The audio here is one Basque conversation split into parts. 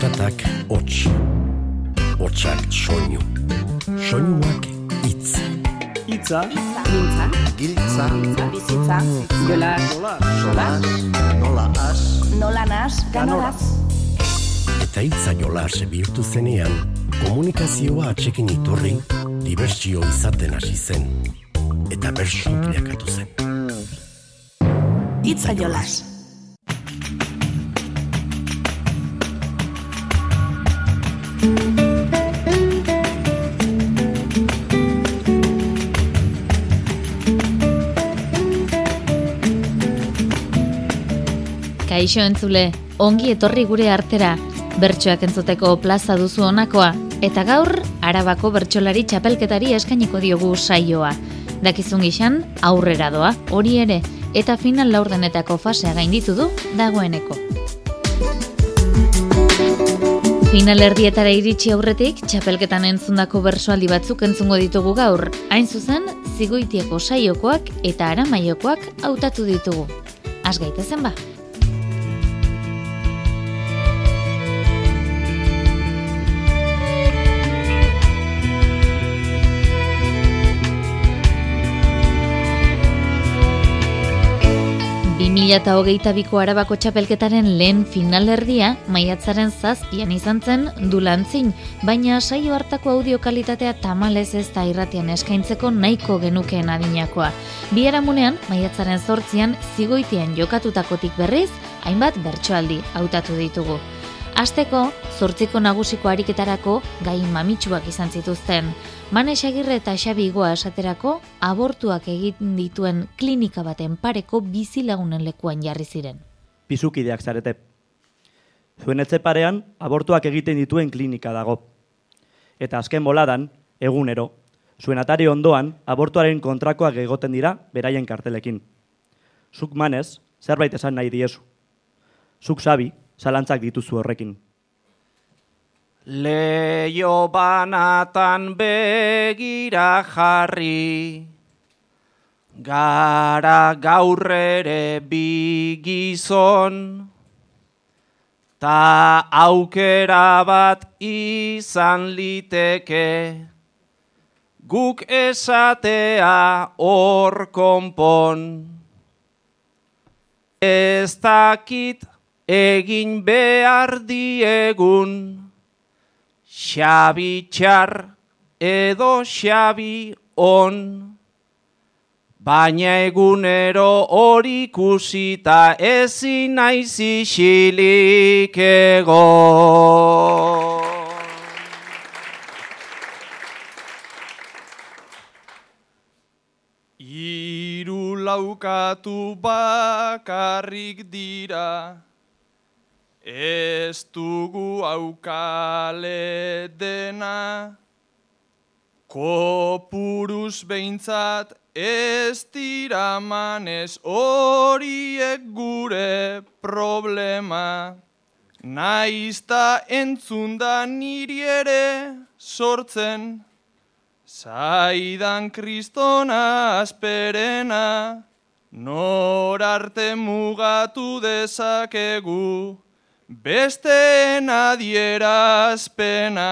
Zaratak hots. Hotsak soinu. Soinuak hitz. Itza, Mintza, Giltza, bizitza, jola, solas, nola as, nola nas, ganoraz. Eta hitza jolas bihurtu zenean, komunikazioa atxekin iturri, dibertsio izaten hasi zen. Eta bersu bilakatu zen. Itza jolas. Kaixo entzule, ongi etorri gure artera, bertsoak entzuteko plaza duzu honakoa, eta gaur, arabako bertsolari txapelketari eskainiko diogu saioa. Dakizun gixan, aurrera doa, hori ere, eta final laurdenetako fasea gainditu du dagoeneko. Final erdietara iritsi aurretik, txapelketan entzundako bersoaldi batzuk entzungo ditugu gaur. Hain zuzen, zigoitieko saiokoak eta aramaiokoak hautatu ditugu. Az gaitezen ba. Mila eta hogeita biko arabako txapelketaren lehen finalerdia maiatzaren zazpian izan zen dulantzin, baina saio hartako audio kalitatea tamalez ez da irratian eskaintzeko nahiko genukeen adinakoa. Bi aramunean, maiatzaren zortzian, zigoitian jokatutakotik berriz, hainbat bertsoaldi hautatu ditugu. Asteko, zortziko nagusiko ariketarako gai mamitsuak izan zituzten. Mane Xagirre eta Xabi Igoa esaterako, abortuak egin dituen klinika baten pareko bizilagunen lekuan jarri ziren. pizukideak zarete. Zuen etxe parean, abortuak egiten dituen klinika dago. Eta azken boladan, egunero, zuen atari ondoan, abortuaren kontrakoak egoten dira beraien kartelekin. Zuk manez, zerbait esan nahi diezu. Zuk sabi, zalantzak dituzu horrekin. Leio banatan begira jarri, gara gaur ere bi gizon, ta aukera bat izan liteke, guk esatea hor konpon. Ez dakit egin behar diegun, Xabi txar edo xabi on, baina egunero hori ikusita ezin naiz isilik egon. Hiru laukatu bakarrik dira, Ez dugu aukale dena, kopuruz behintzat ez dira manez horiek gure problema. Naizta entzunda niri ere sortzen, zaidan kristona asperena, nor arte mugatu dezakegu, beste adierazpena.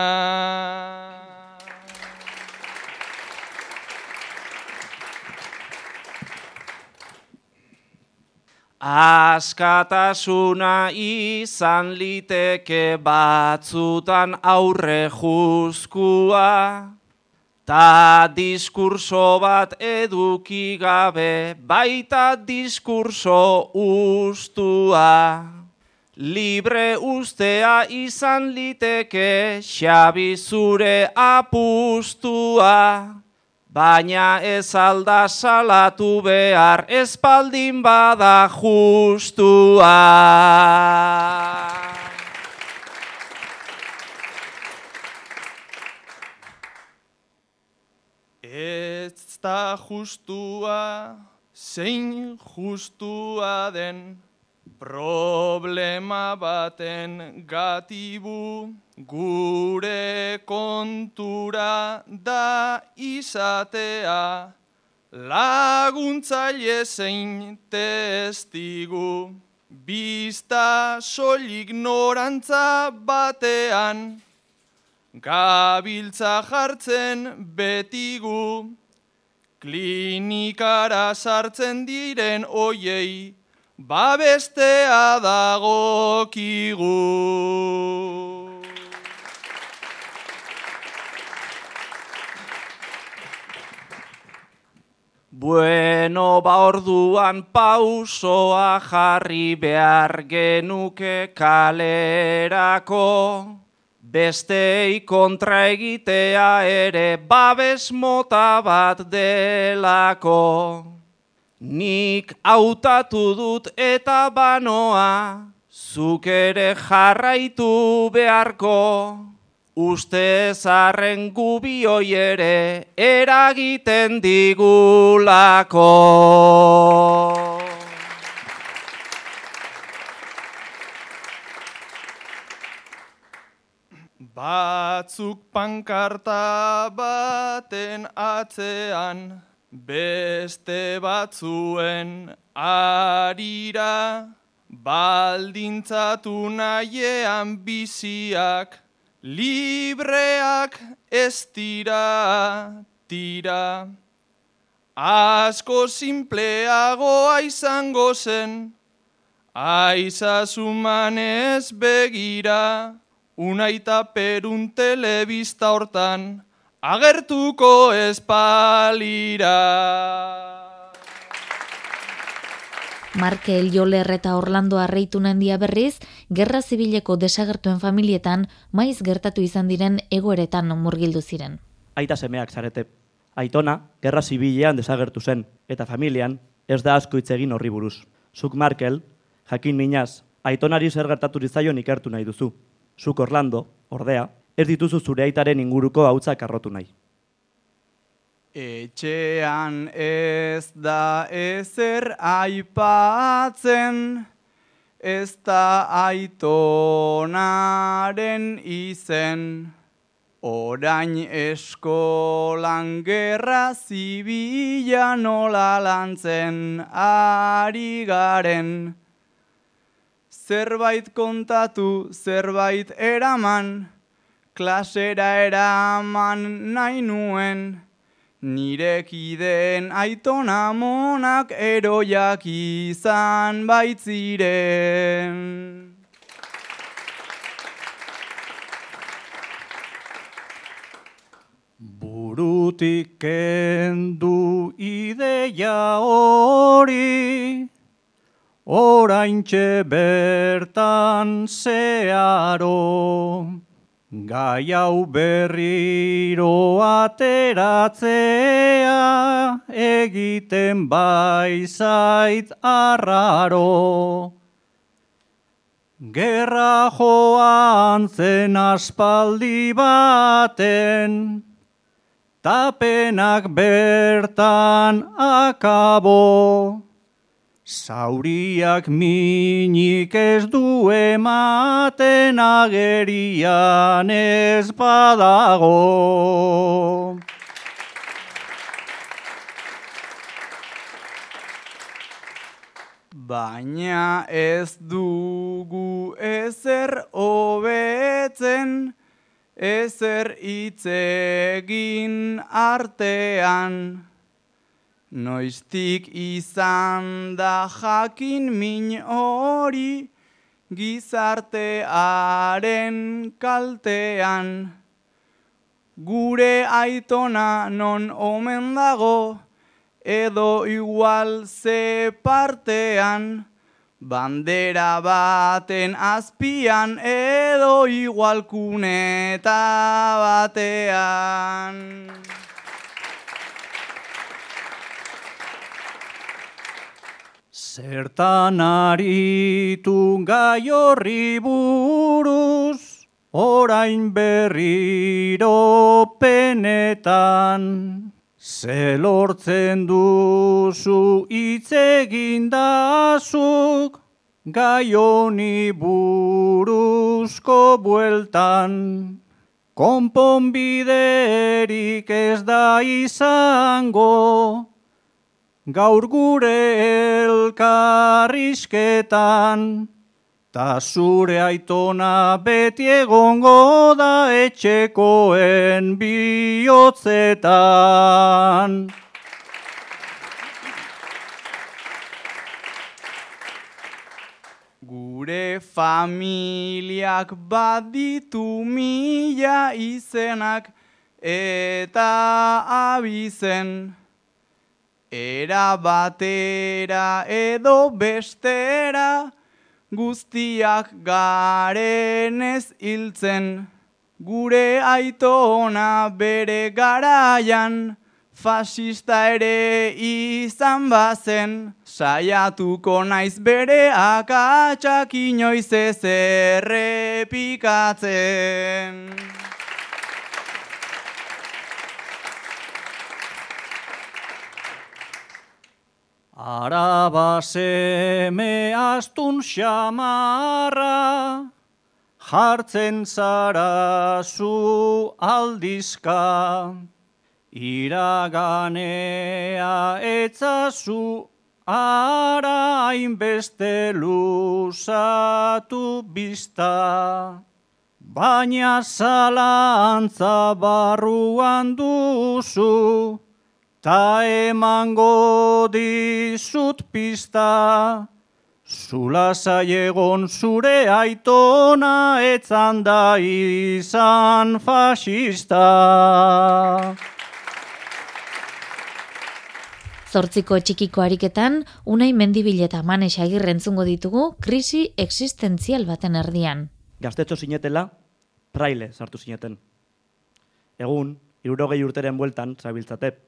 Askatasuna izan liteke batzutan aurre juzkua, ta diskurso bat eduki gabe baita diskurso ustua. Libre ustea izan liteke xabi zure apustua, baina ez alda salatu behar espaldin bada justua. Ez da justua, zein justua den, Problema baten gatibu gure kontura da izatea laguntzaile zein testigu. Bista soilik norantza batean, gabiltza jartzen betigu, klinikara sartzen diren oiei, babestea dagokigu. Bueno, ba orduan pausoa jarri behar genuke kalerako, bestei kontra egitea ere babes mota bat delako. Nik hautatu dut eta banoa, zuk ere jarraitu beharko. Uste zarren gubioi ere eragiten digulako. Batzuk pankarta baten atzean, beste batzuen arira, baldintzatu nahiean biziak, libreak ez tira, tira. Asko simpleagoa izango zen, aizazuman ez begira, unaita perun telebista hortan, agertuko espalira. Markel Joler eta Orlando Arreitu nandia berriz, gerra zibileko desagertuen familietan maiz gertatu izan diren egoeretan murgildu ziren. Aita semeak zarete. Aitona, gerra zibilean desagertu zen, eta familian ez da asko hitz egin horri buruz. Zuk Markel, jakin minaz, aitonari zer gertatu zaion ikertu nahi duzu. Zuk Orlando, ordea, ez dituzu zure aitaren inguruko hautza karrotu nahi. Etxean ez da ezer aipatzen, ez da aitonaren izen. Orain eskolan gerra zibila nola lantzen ari garen. Zerbait kontatu, zerbait eraman, klasera eraman nahi nuen. Nire kideen aitona monak eroiak izan baitziren. Burutik kendu ideia hori, oraintxe bertan zearo. Gai hau berriro ateratzea egiten baizait arraro. Gerra joan zen aspaldi baten, tapenak bertan akabo. Zauriak minik ez du ematen agerian ez badago. Baina ez dugu ezer hobetzen, ezer itzegin artean. Noiztik izan da jakin min hori gizartearen kaltean. Gure aitona non omen dago edo igual ze partean. Bandera baten azpian edo igual kuneta batean. Zertan aritu gai horri buruz, orain berriro penetan. Zelortzen duzu itzegin dazuk, gai honi buruzko bueltan. Konponbiderik ez da izango, gaur gure elkarrizketan, ta zure aitona beti egongo da etxekoen bihotzetan. Gure familiak baditu mila izenak eta abizen. Era batera edo bestera guztiak garenez hiltzen. Gure aitona bere garaian fasista ere izan bazen. Saiatuko naiz bere akatsak inoiz ez errepikatzen. Araba seme astun xamarra, jartzen zara zu aldizka, iraganea etzazu ara hainbeste luzatu bizta. Baina zalantza barruan duzu, Ta emango dizut pista, zula egon zure aitona etzan da izan fasista. Zortziko txikiko ariketan, unai mendibileta manes agirrentzungo ditugu krisi existentzial baten erdian. Gaztetxo sinetela, praile sartu sineten. Egun, irurogei urteren bueltan, zabiltzate,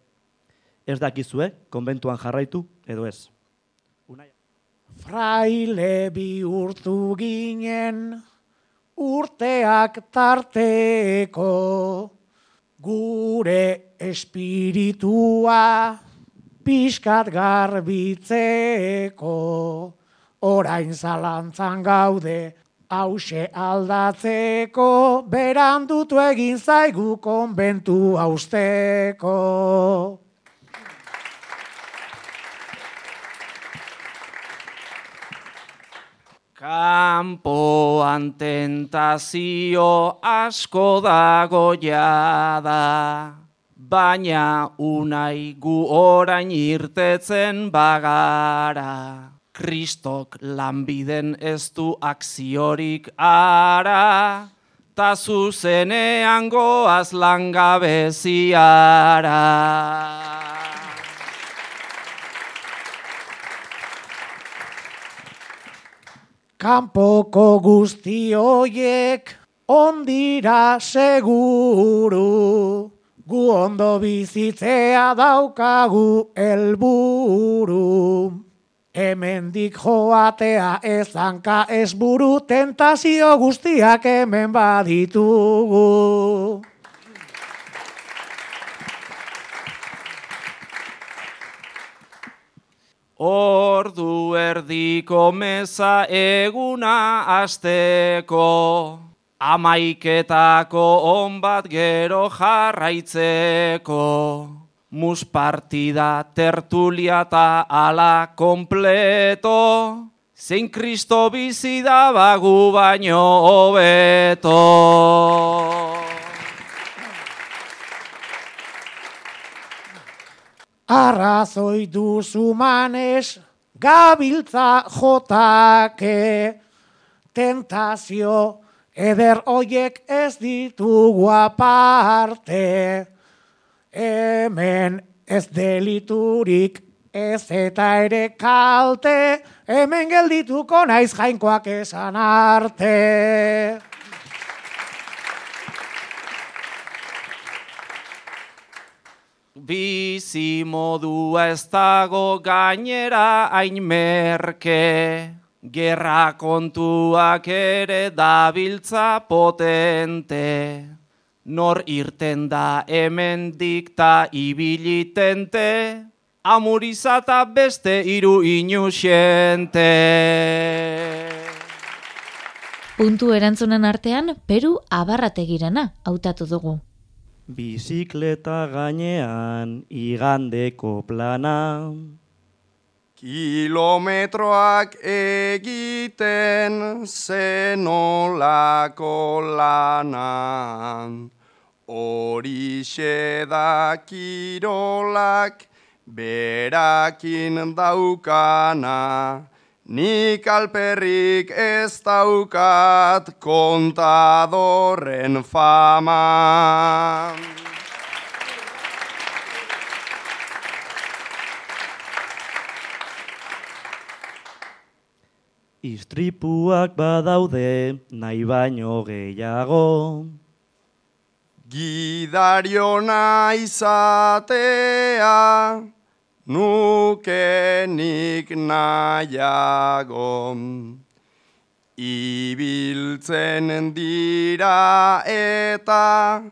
ez dakizue, konbentuan jarraitu edo ez. Unai. Fraile bihurtu ginen urteak tarteko gure espiritua pixkat garbitzeko orain zalantzan gaude hause aldatzeko berandutu egin zaigu konbentu hausteko. Kampoan tentazio asko dago jada, baina unai gu orain irtetzen bagara. Kristok lanbiden ez du akziorik ara, ta zuzenean goaz langabeziara. Kanpoko guzti hoiek ondira seguru, gu ondo bizitzea daukagu helburu. Hemendik joatea ezanka ez buru, tentazio guztiak hemen baditugu. Ordu erdiko meza eguna asteko, amaiketako onbat gero jarraitzeko. Mus partida tertulia ta ala kompleto, zein kristo bizi da bagu baino hobeto. Arrazoi duzu manez, gabiltza jotake, tentazio eder hoiek ez ditugu aparte. Hemen ez deliturik ez eta ere kalte, hemen geldituko naiz jainkoak esan arte. Bizi modua ez dago gainera hain merke, gerra kontuak ere dabiltza potente. Nor irten da hemen dikta ibilitente, amurizata beste iru inusiente. Puntu erantzunen artean, Peru abarrategirena hautatu dugu. Bizikleta gainean igandeko plana, Kilometroak egiten zenolako lanan. Horixe da kirolak berakin daukana. Nik alperrik ez daukat kontadorren fama. Istripuak badaude nahi baino gehiago. Gidariona izatea nukenik nahiago. Ibiltzen dira eta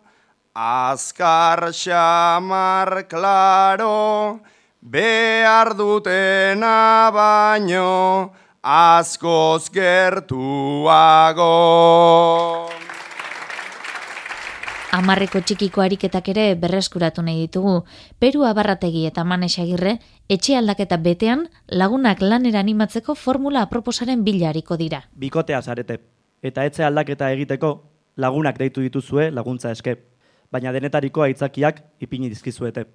azkar xamar klaro behar dutena baino askoz gertuago. Amarreko txikiko ariketak ere berreskuratu nahi ditugu. Peru abarrategi eta manesagirre, etxe aldaketa betean lagunak lanera animatzeko formula aproposaren bilariko dira. Bikotea zarete. Eta etxe aldaketa egiteko lagunak deitu dituzue laguntza eske. Baina denetariko aitzakiak ipini dizkizuete.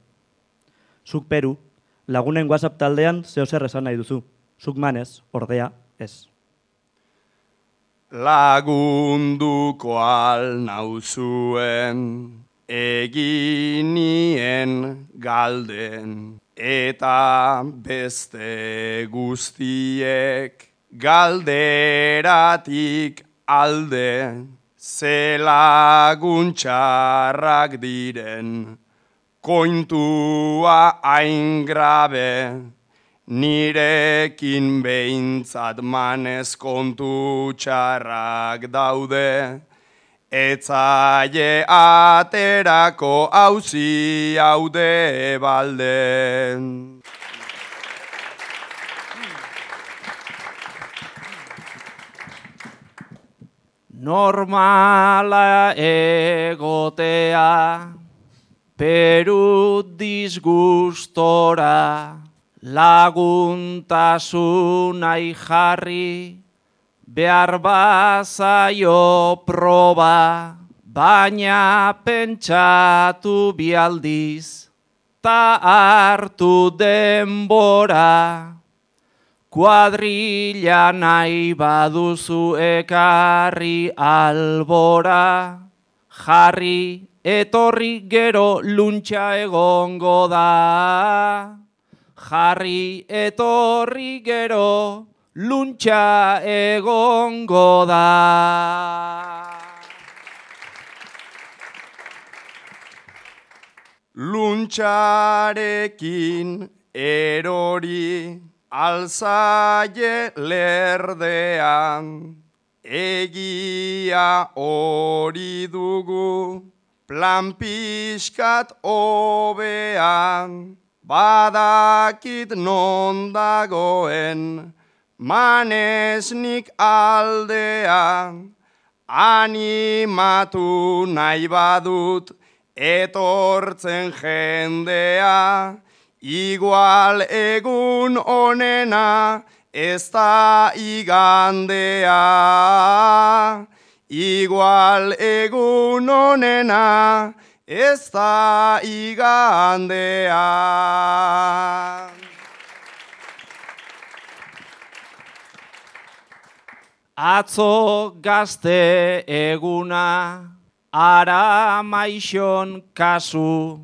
Zuk Peru, lagunen WhatsApp taldean zeo zer esan nahi duzu. Zuk manez, ordea, ez. Lagunduko al nauzuen eginien galden. Eta beste guztiek galderatik alde zelaguntxarrak diren kointua hain grabe Nirekin behintzat manez kontu txarrak daude, etzaie aterako hauzi haude balde. Normala egotea, peru disgustora, laguntasunai jarri, behar bazaio proba, baina pentsatu bialdiz, ta hartu denbora. Kuadrilla nahi baduzu ekarri albora, jarri etorri gero luntxa egongo da. Jarri etorri gero luntxa egongo da. Luntxarekin erori alzaie lerdean, egia hori dugu plan pixkat obean, badakit non dagoen manesnik aldean, animatu nahi badut etortzen jendea, igual egun onena ez da igandea. Igual egun onena ez da igandea. Atzo gazte eguna, ara maixon kasu,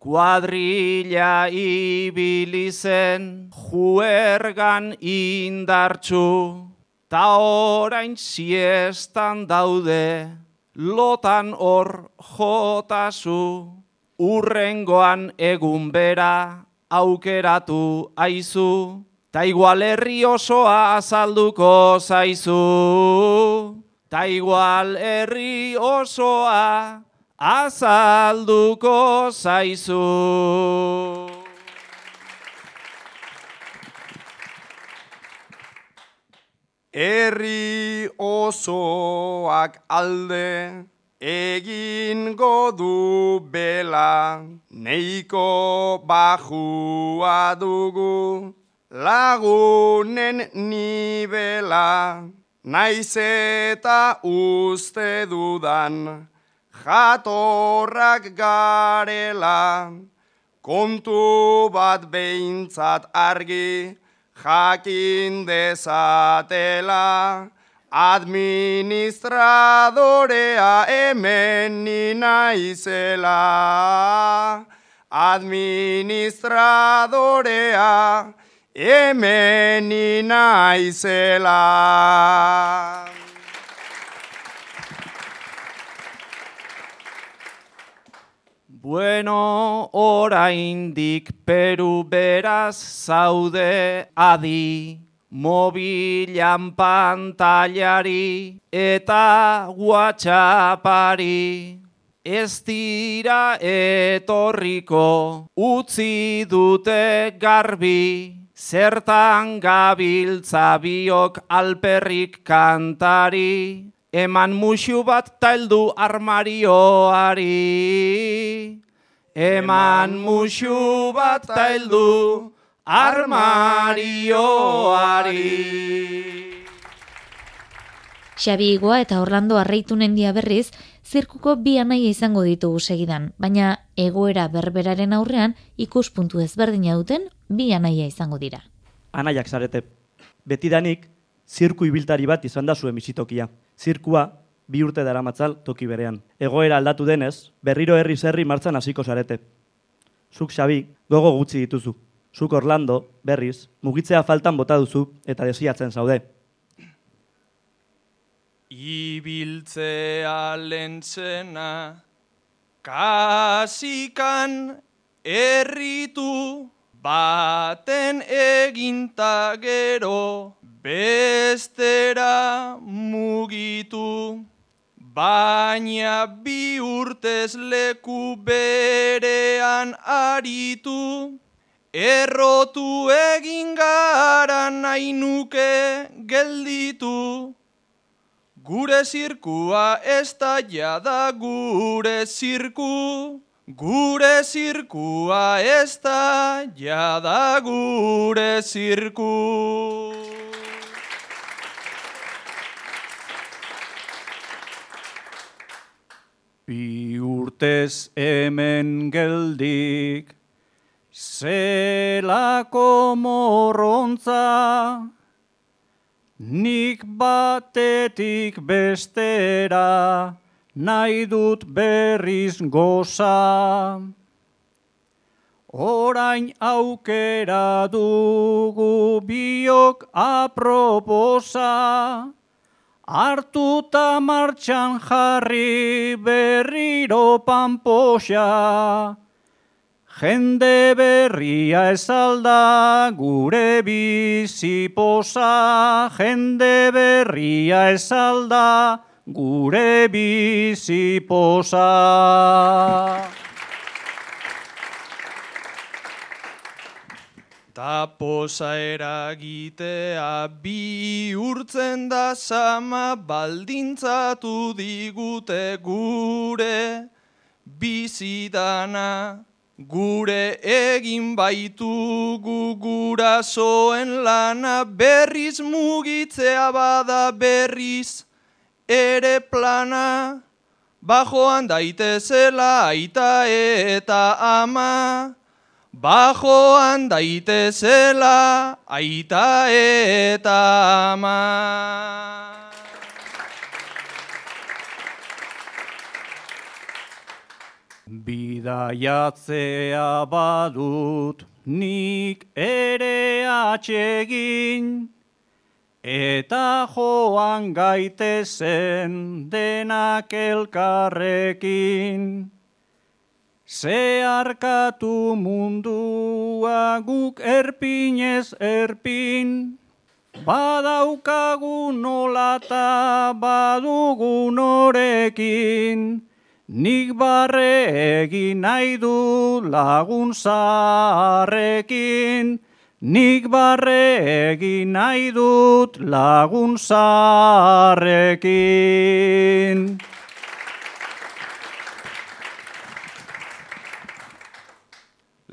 kuadrilla ibilizen, juergan indartxu, ta orain siestan daude, lotan hor jotazu, urrengoan egun bera aukeratu aizu, ta igual herri osoa azalduko zaizu. Ta igual herri osoa azalduko zaizu. Herri osoak alde egin godu bela, neiko bajua dugu, lagunen nibela, naiz eta uste dudan, jatorrak garela, kontu bat behintzat argi, jakin dezatela, administradorea hemen ninaizela. Administradorea hemen ninaizela. Bueno, oraindik Peru beraz zaude adi, mobilan pantailari eta whatsappari. Ez dira etorriko utzi dute garbi, zertan gabiltza biok alperrik kantari, eman musu bat taldu armarioari. Eman musu bat taldu armarioari. Xabi Igoa eta Orlando Arreitu nendia berriz, zirkuko bi anaia izango ditugu segidan, baina egoera berberaren aurrean ikuspuntu ezberdina duten bi anaia izango dira. Anaiak zarete. Betidanik, zirku ibiltari bat izan da zuen bizitokia. Zirkua, bi urte daramatzal toki berean. Egoera aldatu denez, berriro herri zerri martzan hasiko zarete. Zuk Xabi, gogo gutxi dituzu. Zuk Orlando, berriz, mugitzea faltan bota duzu eta desiatzen zaude. Ibiltzea lentzena, kasikan erritu, baten eginta gero, bestera mugitu. Baina bi urtez leku berean aritu, errotu egin gara nahi nuke gelditu. Gure zirkua ez da jada gure zirku, gure zirkua ez da jada gure zirku. Bi urtez hemen geldik, zelako morrontza, nik batetik bestera, nahi dut berriz goza. Orain aukera dugu biok aproposa, hartuta martxan jarri berriro panposa. Jende berria esalda gure biziposa, jende berria esalda gure biziposa. Ta posa eragitea bi urtzen da sama baldintzatu digute gure bizidana. Gure egin baitugu gurasoen lana berriz mugitzea bada berriz ere plana. Bajoan daitezela aita eta ama. Bajoan daitezela aita eta ama. Bidaiatzea badut nik ere atsegin, eta joan gaitezen denak elkarrekin. Zeharkatu mundua guk erpinez erpin, badaukagu nolata badugu norekin, nik barre egin nahi du lagun zaharrekin, nik barre egin nahi dut lagun zaharrekin.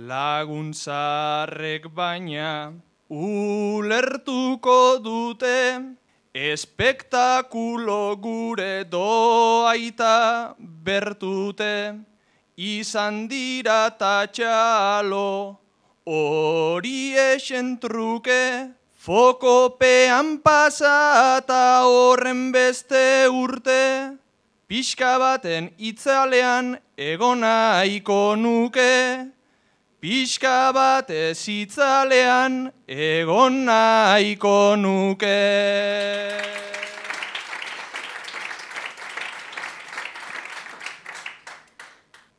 Laguntzarrek baina ulertuko dute, espektakulo gure doaita bertute, izan dira tatxalo, hori esen truke, fokopean pasata horren beste urte, pixka baten itzalean egonaiko nuke, Pixka bat ezitzalean egon nahiko nuke.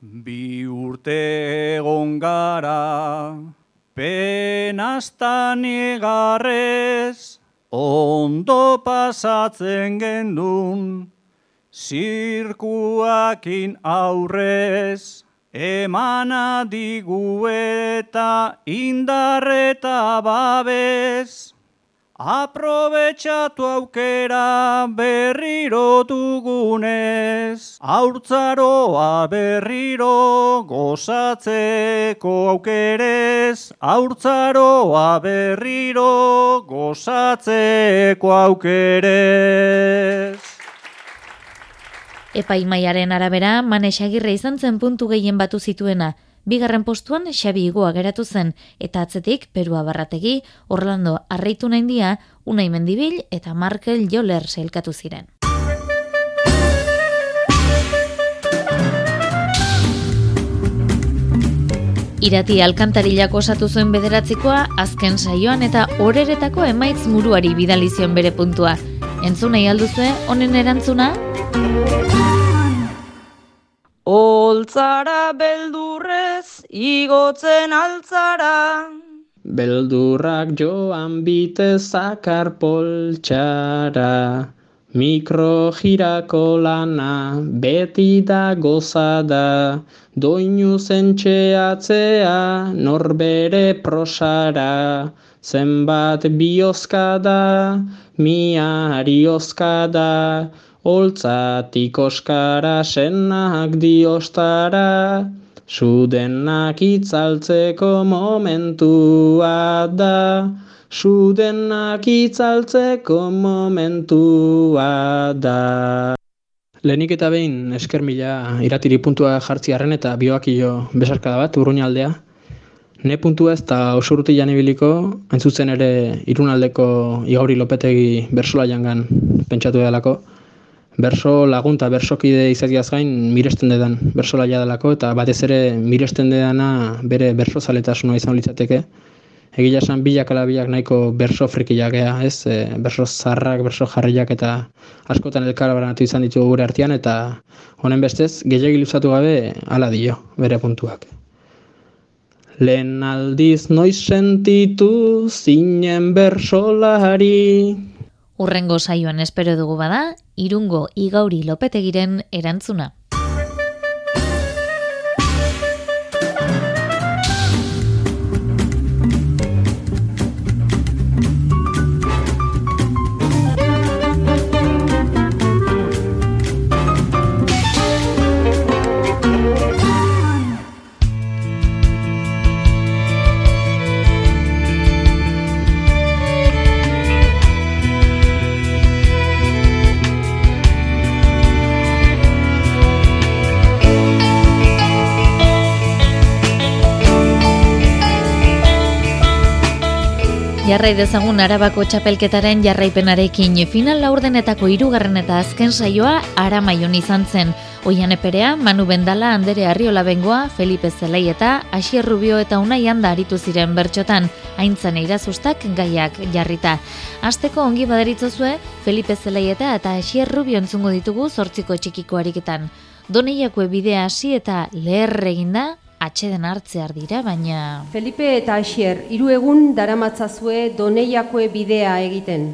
Bi urte egon gara, penastan egarrez, ondo pasatzen gendun, zirkuakin aurrez. Emana digu eta indarreta babez, aprobetsatu aukera berriro dugunez, aurtzaroa berriro gozatzeko aukerez, aurtzaroa berriro gozatzeko aukerez. Epaimaiaren arabera, manesagirre izan zen puntu gehien batu zituena. Bigarren postuan Xabi Igoa geratu zen, eta atzetik Perua Barrategi, Orlando Arreitu Naindia, Unai Mendibil eta Markel Joler zelkatu ziren. Irati alkantarilak osatu zuen bederatzikoa, azken saioan eta horeretako emaitz muruari bidalizion bere puntua. Entzunei alduzue, honen erantzuna? Oltzara beldurrez igotzen altzara. Beldurrak joan bite zakar poltxara. Mikro jirako lana beti da gozada. Doinu zentxeatzea norbere prosara. Zenbat biozkada, miari oskada. Oltzatik oskara senak diostara, sudenak itzaltzeko momentua da, sudenak itzaltzeko momentua da. Lehenik eta behin esker mila iratiri puntua jartzi harren eta bioakio besarkada bat, urruña aldea. Ne puntua ez da oso urruti janibiliko, entzutzen ere irunaldeko igauri lopetegi bersola jangan pentsatu edalako berso lagunta bersokide izateaz gain miresten dedan bersola delako eta batez ere miresten dedana bere berso zaletasuna izan litzateke. Egia esan bilak ala bilak nahiko berso frikiak ea, ez? E, berso zarrak, berso jarriak eta askotan elkarabaranatu izan ditugu gure artean eta honen bestez gehiagin luzatu gabe ala dio bere puntuak. Lehen aldiz noiz sentitu zinen bersolari, Urrengo saioan espero dugu bada, irungo igauri lopetegiren erantzuna. Jarrai dezagun Arabako txapelketaren jarraipenarekin final laurdenetako hirugarren eta azken saioa Aramaion izan zen. Oian eperea, Manu Bendala, Andere Arriola Bengoa, Felipe Zelei eta Asier Rubio eta Unai Anda aritu ziren bertxotan, haintzan eirazustak gaiak jarrita. Azteko ongi baderitzozue, Felipe Zelei eta Asier Rubio entzungo ditugu zortziko txikiko ariketan. Doneiako bidea hasi eta leher eginda, atxeden hartzear dira, baina... Felipe eta Asier, hiru egun daramatzazue doneiakoe bidea egiten.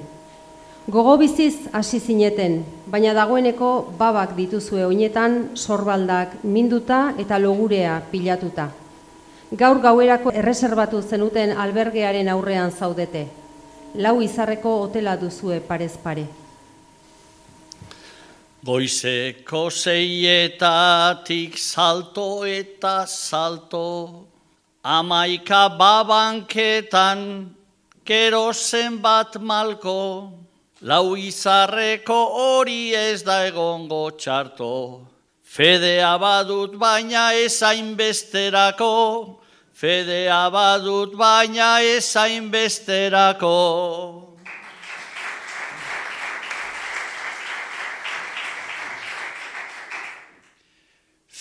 Gogo biziz hasi zineten, baina dagoeneko babak dituzue oinetan sorbaldak minduta eta logurea pilatuta. Gaur gauerako erreserbatu zenuten albergearen aurrean zaudete. Lau izarreko hotela duzue parez pare. Goizeko zeietatik salto eta salto, amaika babanketan kero zenbat malko, lau izarreko hori ez da egongo txarto. Fedea badut baina ezain besterako, fedea badut baina ezain besterako.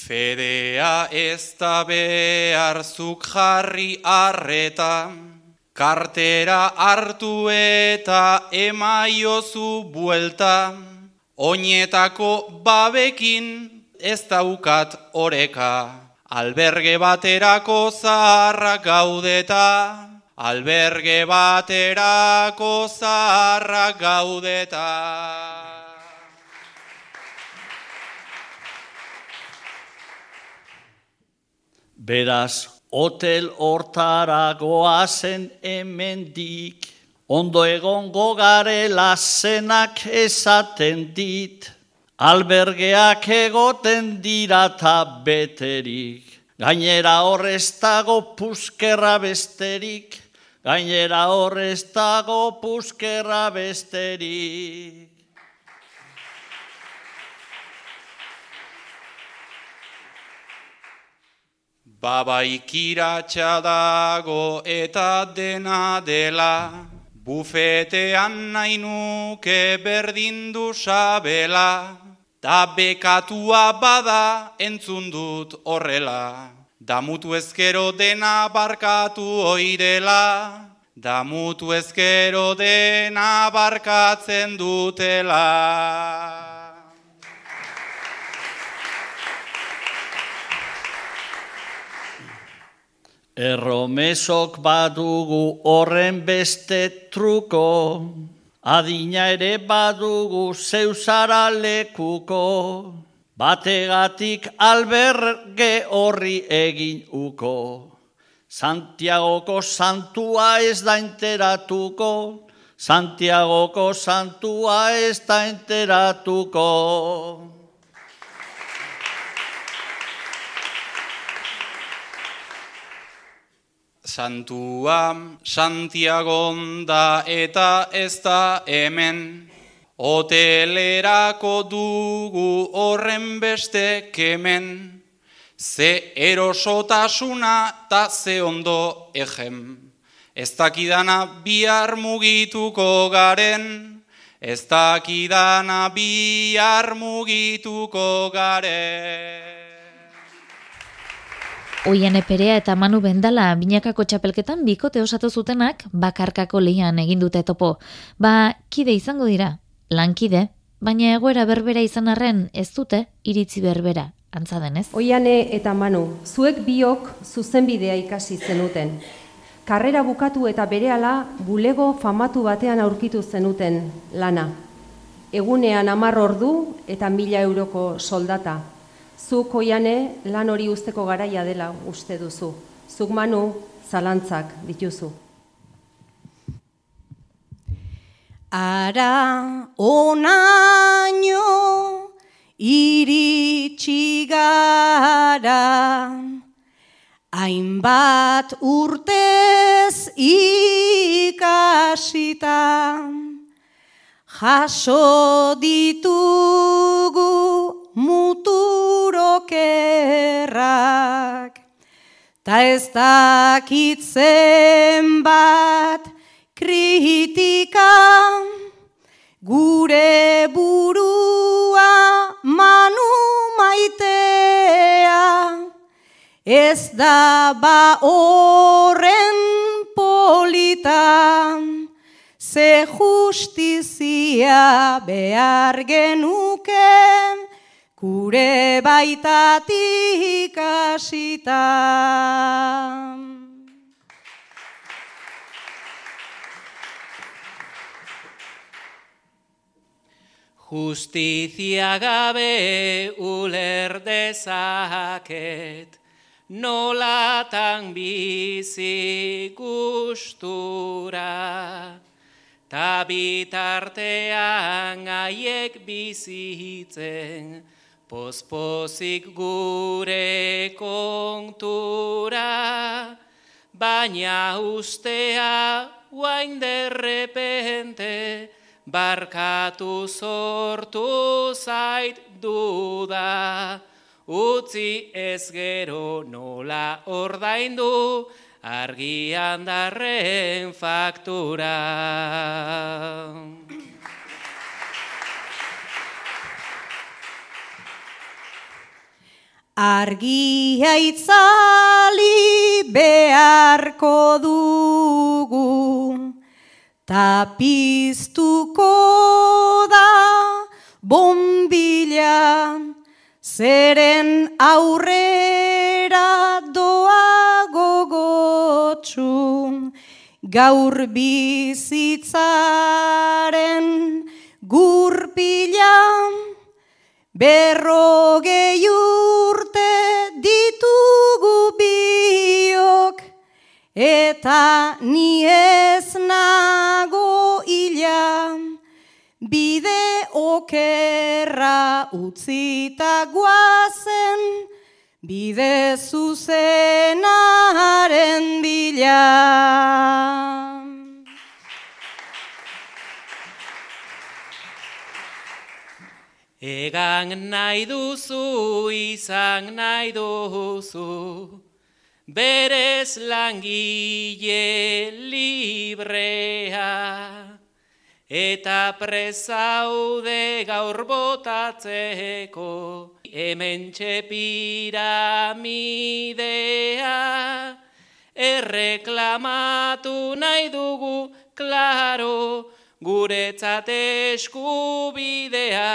Fedea ez da behar zuk jarri arreta, kartera hartu eta emaiozu buelta, oinetako babekin ez daukat oreka, alberge baterako zaharrak gaudeta, alberge baterako zaharrak gaudeta. Beraz, hotel hortara goazen hemendik, ondo egongo garela zenak esaten dit, albergeak egoten dira ta beterik, gainera horrez dago puskerra besterik, gainera horrez dago puskerra besterik. Babaikiratxa dago eta dena dela, bufetean nahi nuke berdin du sabela, ta bekatua bada entzun dut horrela, damutu ezkero dena barkatu oirela, damutu ezkero dena barkatzen dutela. Erromesok badugu horren beste truko, adina ere badugu zeusara lekuko, bategatik alberge horri egin uko. Santiagoko santua ez da enteratuko, Santiagoko santua ez da enteratuko. Santua Santiago da eta ez da hemen, hotelerako dugu horren beste kemen, ze erosotasuna ta ze ondo egen. Ez dakidana bihar mugituko garen, ez dakidana bihar mugituko garen. Oian eperea eta Manu Bendala binakako txapelketan bikote osatu zutenak bakarkako lehian egin dute topo. Ba, kide izango dira, lankide, baina egoera berbera izan arren ez dute iritzi berbera, antza denez. Oiane eta Manu, zuek biok zuzenbidea ikasi zenuten. Karrera bukatu eta berehala bulego famatu batean aurkitu zenuten lana. Egunean amar ordu eta mila euroko soldata. Zuk oiane lan hori usteko garaia dela uste duzu. Zuk manu zalantzak dituzu. Ara onaino iritsi gara hainbat urtez ikasita jaso ditugu muturokerrak, ta ez dakitzen bat kritika, gure burua manu maitea, ez da ba horren politan, ze justizia behar genuken, gure baitatik hasita. Justizia gabe uler dezaket, nolatan bizi gustura, ta bitartean aiek bizitzen, Pospozik gure kontura, baina ustea guain derrepente, barkatu sortu zait duda, utzi ez gero nola ordaindu, argian darren faktura. Argia itzali beharko dugu, tapiztuko da bombila, zeren aurrera doa gogotsu, gaur bizitzaren gurpila, Berrogei eta ni ez nago ila, bide okerra utzita guazen, bide zuzenaren bila. Egan nahi duzu, izan nahi duzu, berez langile librea, eta prezaude gaur botatzeko, hemen piramidea, erreklamatu nahi dugu, klaro, guretzat eskubidea,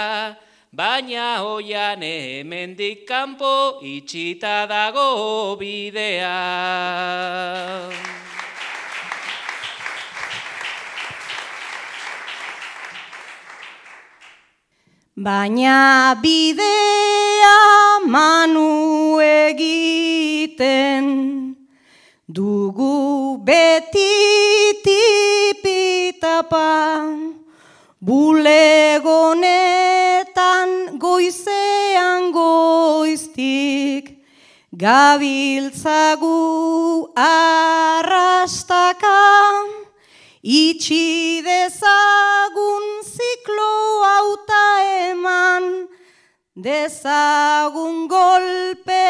baina hoian hemendik kanpo itxita dago bidea. Baina bidea manu egiten, dugu beti tipitapa, bulegonetan goizean goiztik, gabiltzagu arrastaka, itxi dezagun ziklo auta eman, dezagun golpe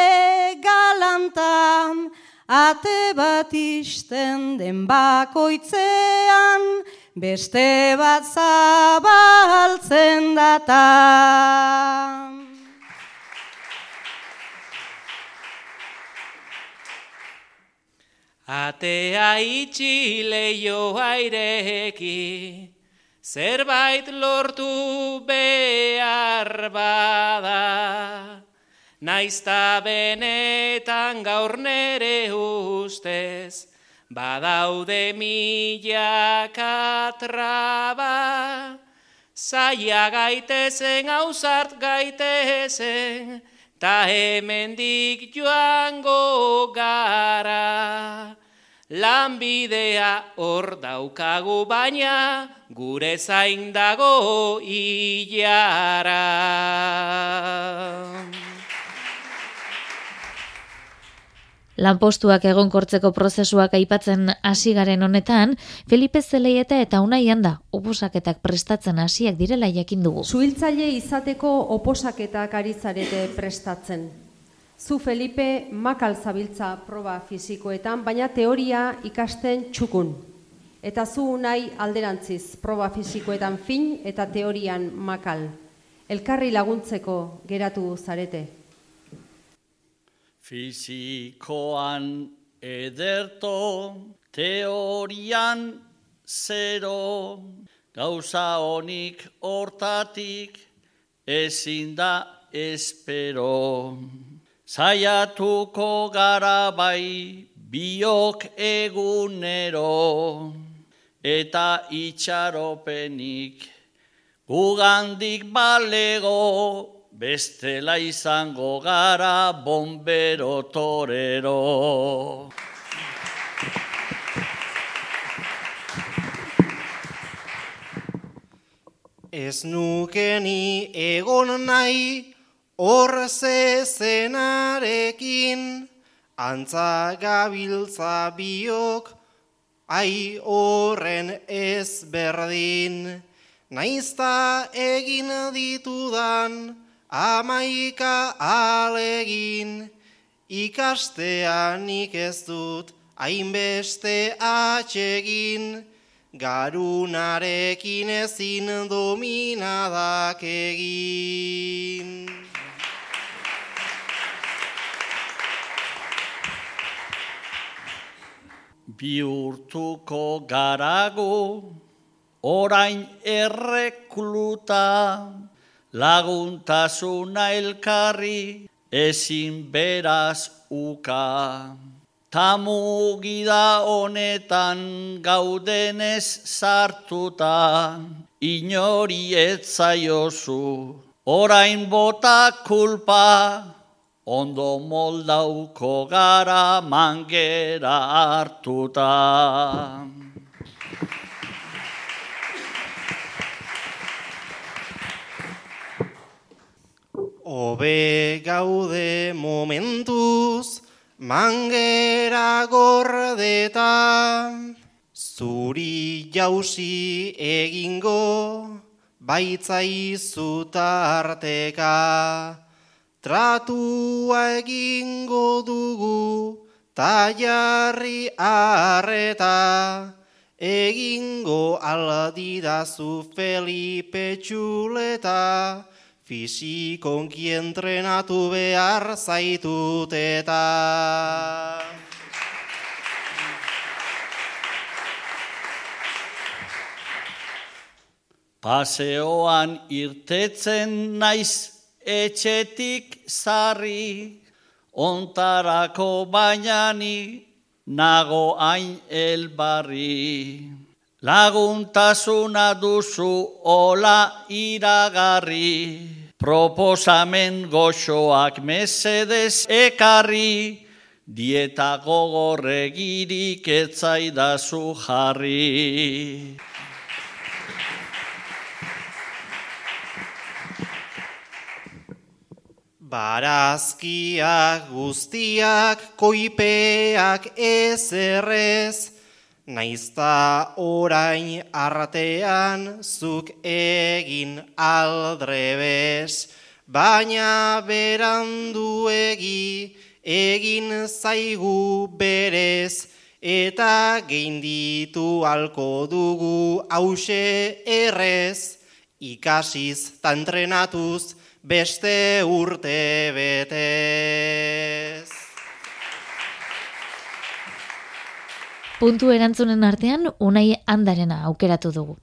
galantan, ate bat den bakoitzean, beste bat zabaltzen data. Atea itxi leioa ireki, zerbait lortu behar bada. Naizta benetan gaur nere ustez, badaude milaka traba, zaila gaitezen hausart gaitezen, ta hemendik joango gara. Lanbidea hor daukagu baina, gure zain dago ilara. Lanpostuak egonkortzeko prozesuak aipatzen hasi garen honetan, Felipe Zeleieta eta Unai handa oposaketak prestatzen hasiak direla jakin dugu. Suhiltzaile izateko oposaketak aritzarete prestatzen. Zu Felipe makal zabiltza proba fisikoetan, baina teoria ikasten txukun. Eta zu Unai alderantziz proba fisikoetan fin eta teorian makal. Elkarri laguntzeko geratu zarete. Fizikoan ederto, teorian zero, gauza honik hortatik ezin da espero. Zaiatuko gara bai biok egunero, eta itxaropenik gugandik balego, bestela izango gara bombero torero. Ez nukeni egon nahi hor zezenarekin antza gabiltza biok, ai horren ez berdin, naizta egin ditudan, amaika alegin, ikastean ez dut, hainbeste atxegin, garunarekin ezin dominadak egin. Biurtuko garago, orain errekluta, laguntasuna elkarri, ezin beraz uka. Tamugida honetan gaudenez sartuta, inori etzaiozu, orain bota kulpa, ondo moldauko gara mangera hartuta. Obe gaude momentuz, mangera gordeta, zuri jausi egingo, baitzaizu tarteka. Tratua egingo dugu, ta jarri arreta, egingo aldidazu Felipe Txuleta, fisikonki entrenatu behar zaitut eta. Paseoan irtetzen naiz etxetik zarri, ontarako bainani nago hain elbarri. Laguntasuna duzu ola iragarri, proposamen goxoak mesedez ekarri, dieta gogorregirik etzaidazu jarri. Barazkiak guztiak koipeak ezerrez, naizta orain artean zuk egin aldrebez, baina beranduegi egin zaigu berez, eta geinditu alko dugu hause errez, ikasiz tantrenatuz, beste urte betez. Puntu erantzunen artean, unai handarena aukeratu dugu.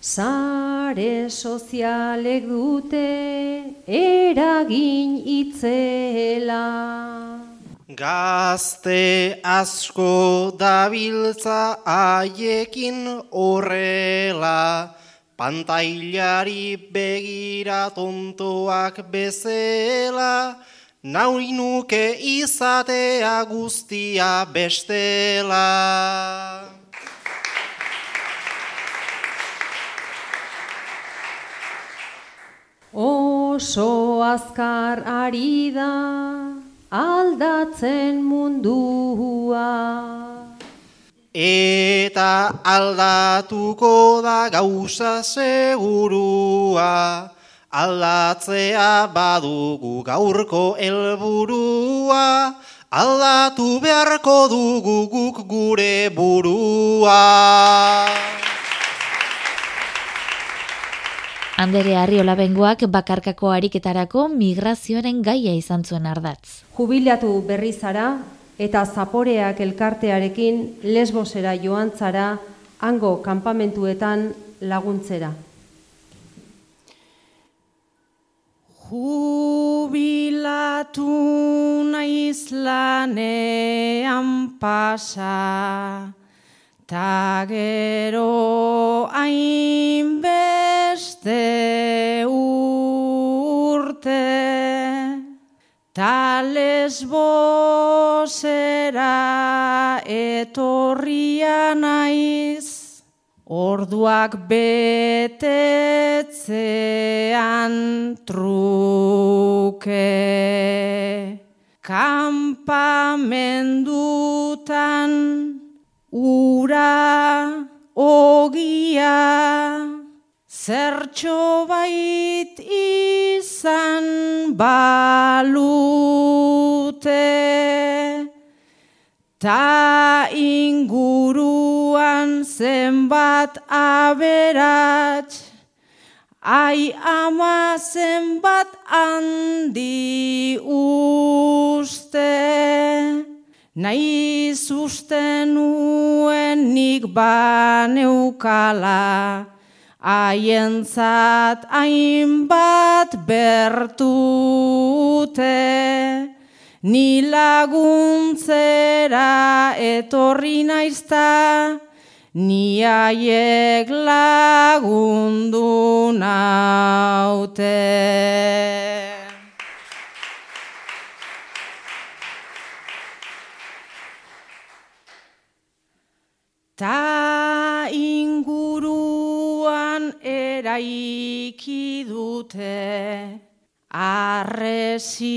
Sare sozialek dute eragin itzela. Gazte asko dabiltza haiekin horrela, Pantailari begira tontoak bezela, nauri nuke izatea guztia bestela. Oso azkar ari da aldatzen mundua. Eta aldatuko da gauza segurua, aldatzea badugu gaurko helburua, aldatu beharko dugu guk gure burua. Andere Arriola bengoak bakarkako ariketarako migrazioaren gaia izan zuen ardatz. Jubilatu berri zara, eta zaporeak elkartearekin lesbosera joan zara hango kanpamentuetan laguntzera. Jubilatu naiz lanean pasa, ta gero hainbeste urte. Tales bosera etorria naiz, orduak betetzean truke. Kampamendutan ura ogia zertxo bait izan balute ta inguruan zenbat aberats ai ama zenbat handi uste. Nahi zusten nuen nik baneukala haientzat hainbat bertute, ni laguntzera etorri naizta, ni haiek lagundu naute. Ta inguruan eraiki dute arresi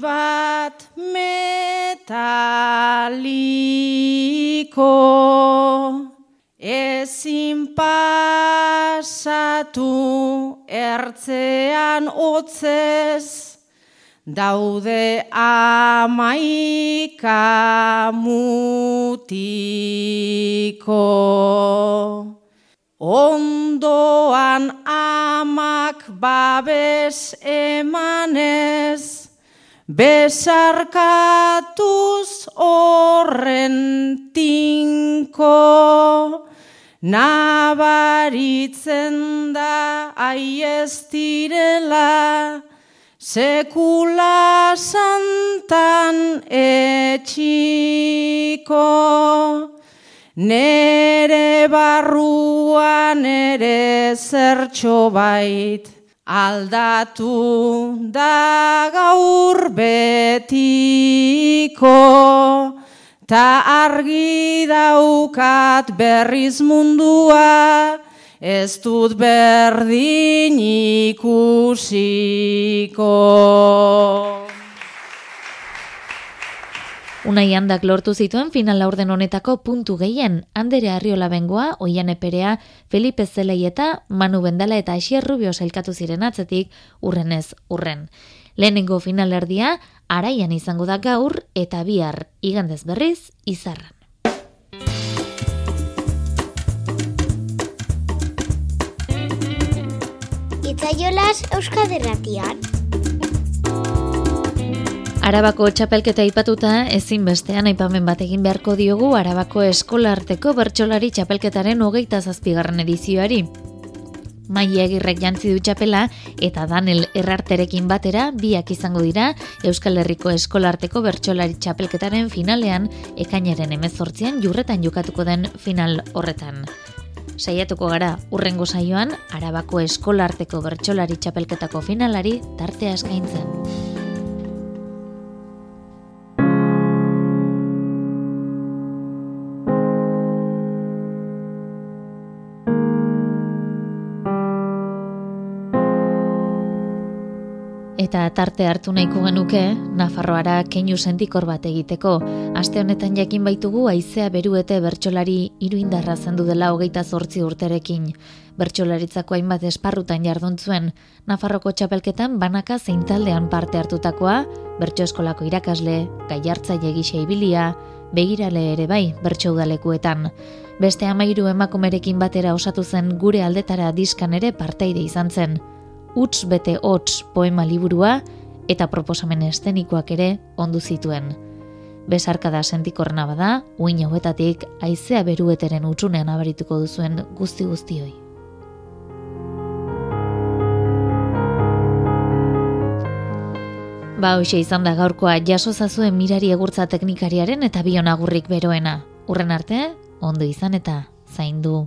bat metaliko ezin pasatu ertzean otzez daude amaika mutiko. Ondoan amak babes emanez, besarkatuz horren tinko, nabaritzen da aiez direla, sekula santan etxiko, nere barruan ere zertxo bait, aldatu da gaur betiko, ta argi daukat berriz mundua, ez dut berdin ikusiko. Unai handak lortu zituen final laurden honetako puntu gehien, Andere Arriola bengoa, Oian Eperea, Felipe Zelei eta Manu Bendala eta Asier Rubio sailkatu ziren atzetik, urrenez urren. Lehenengo finalerdia, araian izango da gaur eta bihar, igandez berriz, izarran. Itzaiolas Euskaderratian. Arabako txapelketa aipatuta ezinbestean aipamen bat egin beharko diogu Arabako eskolarteko bertsolari txapelketaren hogeita zazpigarren edizioari. Mai egirrek jantzi du txapela eta Daniel Errarterekin batera biak izango dira Euskal Herriko eskolarteko bertsolari txapelketaren finalean ekainaren emezortzian jurretan jokatuko den final horretan. Saiatuko gara urrengo saioan Arabako eskolarteko bertsolari txapelketako finalari tartea eskaintzen. Eta tarte hartu nahiko genuke Nafarroara keinu sentikor bat egiteko. Aste honetan jakin baitugu aizea beruete bertsolari iruindarra zendu dela hogeita zortzi urterekin. Bertsolaritzako hainbat esparrutan jarduntzuen, Nafarroko txapelketan banaka zein taldean parte hartutakoa, bertso eskolako irakasle, gai hartza jegisa ibilia, begirale ere bai bertso udalekuetan. Beste amairu emakumerekin batera osatu zen gure aldetara diskan ere parteide izan zen utz bete hots poema liburua eta proposamen estenikoak ere ondu zituen. Besarkada sentikorna bada, uin hauetatik aizea berueteren utzunean abarituko duzuen guzti guztioi. Ba, hoxe izan da gaurkoa jaso zazuen mirari egurtza teknikariaren eta bionagurrik beroena. Urren arte, ondo izan eta zaindu.